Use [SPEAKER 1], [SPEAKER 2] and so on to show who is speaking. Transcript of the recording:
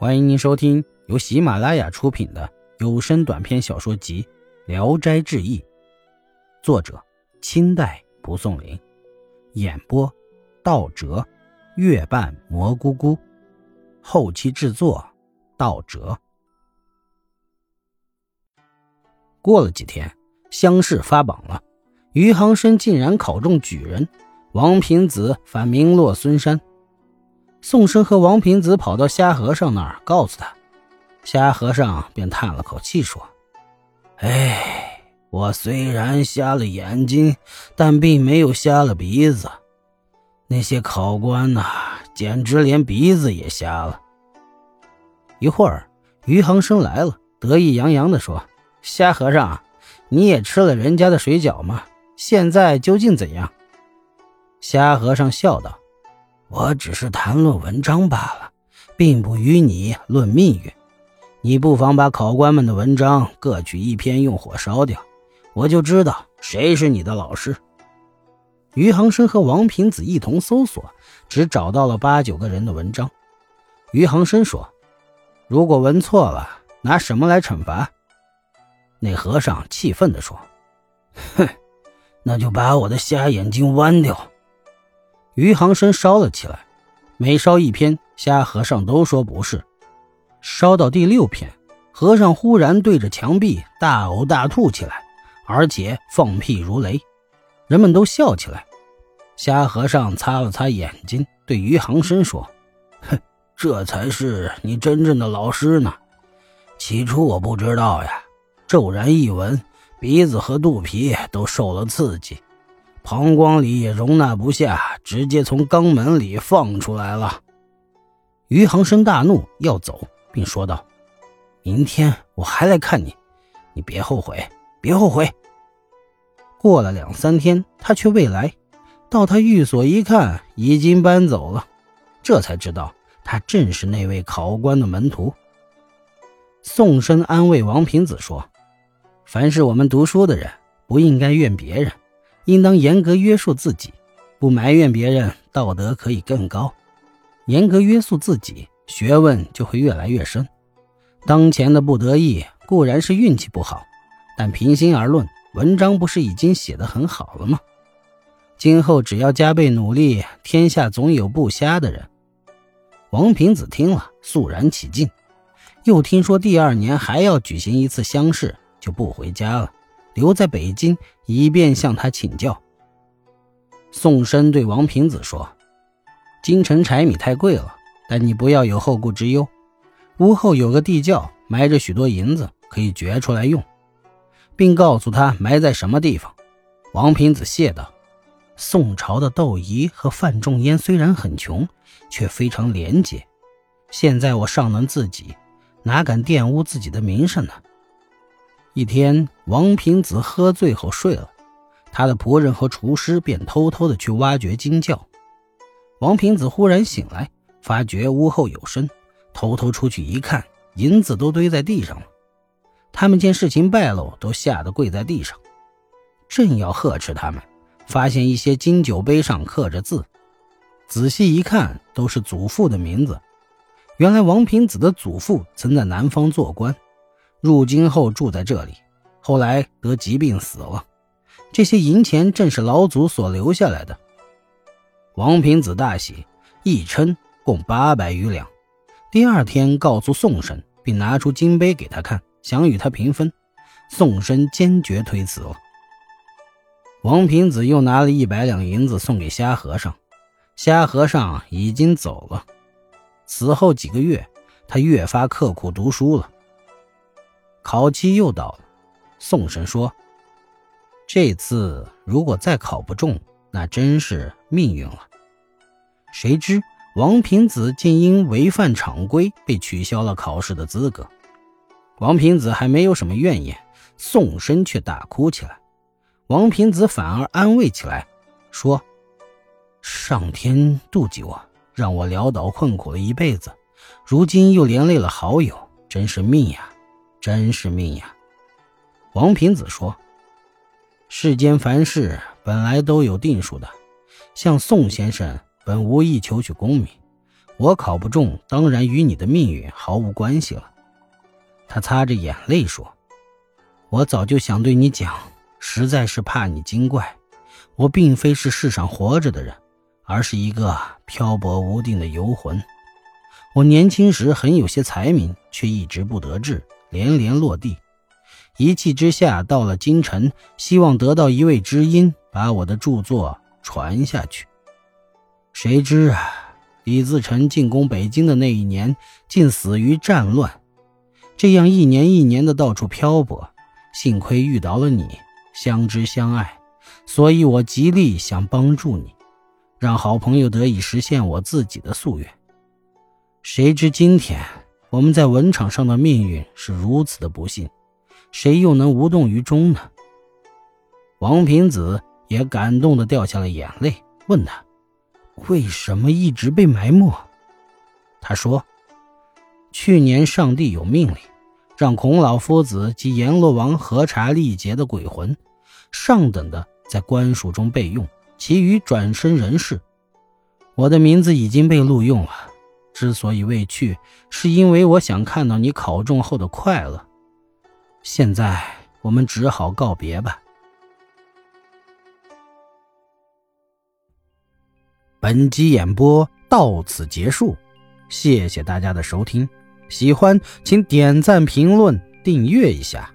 [SPEAKER 1] 欢迎您收听由喜马拉雅出品的有声短篇小说集《聊斋志异》，作者清代蒲松龄，演播道哲、月半蘑菇菇，后期制作道哲。过了几天，乡试发榜了，余杭生竟然考中举人，王平子反名落孙山。宋生和王平子跑到虾和尚那儿，告诉他，虾和尚便叹了口气说：“哎，我虽然瞎了眼睛，但并没有瞎了鼻子。那些考官呐，简直连鼻子也瞎了。”一会儿，余杭生来了，得意洋洋地说：“虾和尚，你也吃了人家的水饺吗？现在究竟怎样？”虾和尚笑道。我只是谈论文章罢了，并不与你论命运。你不妨把考官们的文章各取一篇，用火烧掉，我就知道谁是你的老师。余杭生和王平子一同搜索，只找到了八九个人的文章。余杭生说：“如果文错了，拿什么来惩罚？”那和尚气愤地说：“哼，那就把我的瞎眼睛剜掉。”余杭生烧了起来，每烧一篇，虾和尚都说不是。烧到第六篇，和尚忽然对着墙壁大呕大吐起来，而且放屁如雷，人们都笑起来。虾和尚擦了擦眼睛，对余杭生说：“哼，这才是你真正的老师呢。起初我不知道呀，骤然一闻，鼻子和肚皮都受了刺激。”膀胱里也容纳不下，直接从肛门里放出来了。余杭生大怒，要走，并说道：“明天我还来看你，你别后悔，别后悔。”过了两三天，他却未来。到他寓所一看，已经搬走了，这才知道他正是那位考官的门徒。宋生安慰王平子说：“凡是我们读书的人，不应该怨别人。”应当严格约束自己，不埋怨别人，道德可以更高。严格约束自己，学问就会越来越深。当前的不得意固然是运气不好，但平心而论，文章不是已经写得很好了吗？今后只要加倍努力，天下总有不瞎的人。王平子听了，肃然起敬。又听说第二年还要举行一次乡试，就不回家了。留在北京，以便向他请教。宋申对王平子说：“京城柴米太贵了，但你不要有后顾之忧。屋后有个地窖，埋着许多银子，可以掘出来用，并告诉他埋在什么地方。”王平子谢道：“宋朝的窦仪和范仲淹虽然很穷，却非常廉洁。现在我尚能自己，哪敢玷污自己的名声呢？”一天，王平子喝醉后睡了，他的仆人和厨师便偷偷的去挖掘金窖。王平子忽然醒来，发觉屋后有声，偷偷出去一看，银子都堆在地上了。他们见事情败露，都吓得跪在地上，正要呵斥他们，发现一些金酒杯上刻着字，仔细一看，都是祖父的名字。原来王平子的祖父曾在南方做官。入京后住在这里，后来得疾病死了。这些银钱正是老祖所留下来的。王平子大喜，一称共八百余两。第二天告诉宋生，并拿出金杯给他看，想与他平分。宋生坚决推辞了。王平子又拿了一百两银子送给虾和尚，虾和尚已经走了。此后几个月，他越发刻苦读书了。考期又到了，宋神说：“这次如果再考不中，那真是命运了。”谁知王平子竟因违反常规被取消了考试的资格。王平子还没有什么怨言，宋申却大哭起来。王平子反而安慰起来，说：“上天妒忌我，让我潦倒困苦了一辈子，如今又连累了好友，真是命呀！”真是命呀！王平子说：“世间凡事本来都有定数的，像宋先生本无意求取功名，我考不中，当然与你的命运毫无关系了。他擦着眼泪说：“我早就想对你讲，实在是怕你精怪。我并非是世上活着的人，而是一个漂泊无定的游魂。我年轻时很有些才名，却一直不得志，连连落地。一气之下，到了京城，希望得到一位知音，把我的著作传下去。谁知啊，李自成进攻北京的那一年，竟死于战乱。”这样一年一年的到处漂泊，幸亏遇到了你，相知相爱，所以我极力想帮助你，让好朋友得以实现我自己的夙愿。谁知今天我们在文场上的命运是如此的不幸，谁又能无动于衷呢？王平子也感动的掉下了眼泪，问他：“为什么一直被埋没？”他说：“去年上帝有命令。”让孔老夫子及阎罗王核查历劫的鬼魂，上等的在官署中备用，其余转生人世。我的名字已经被录用了，之所以未去，是因为我想看到你考中后的快乐。现在我们只好告别吧。本集演播到此结束，谢谢大家的收听。喜欢请点赞、评论、订阅一下。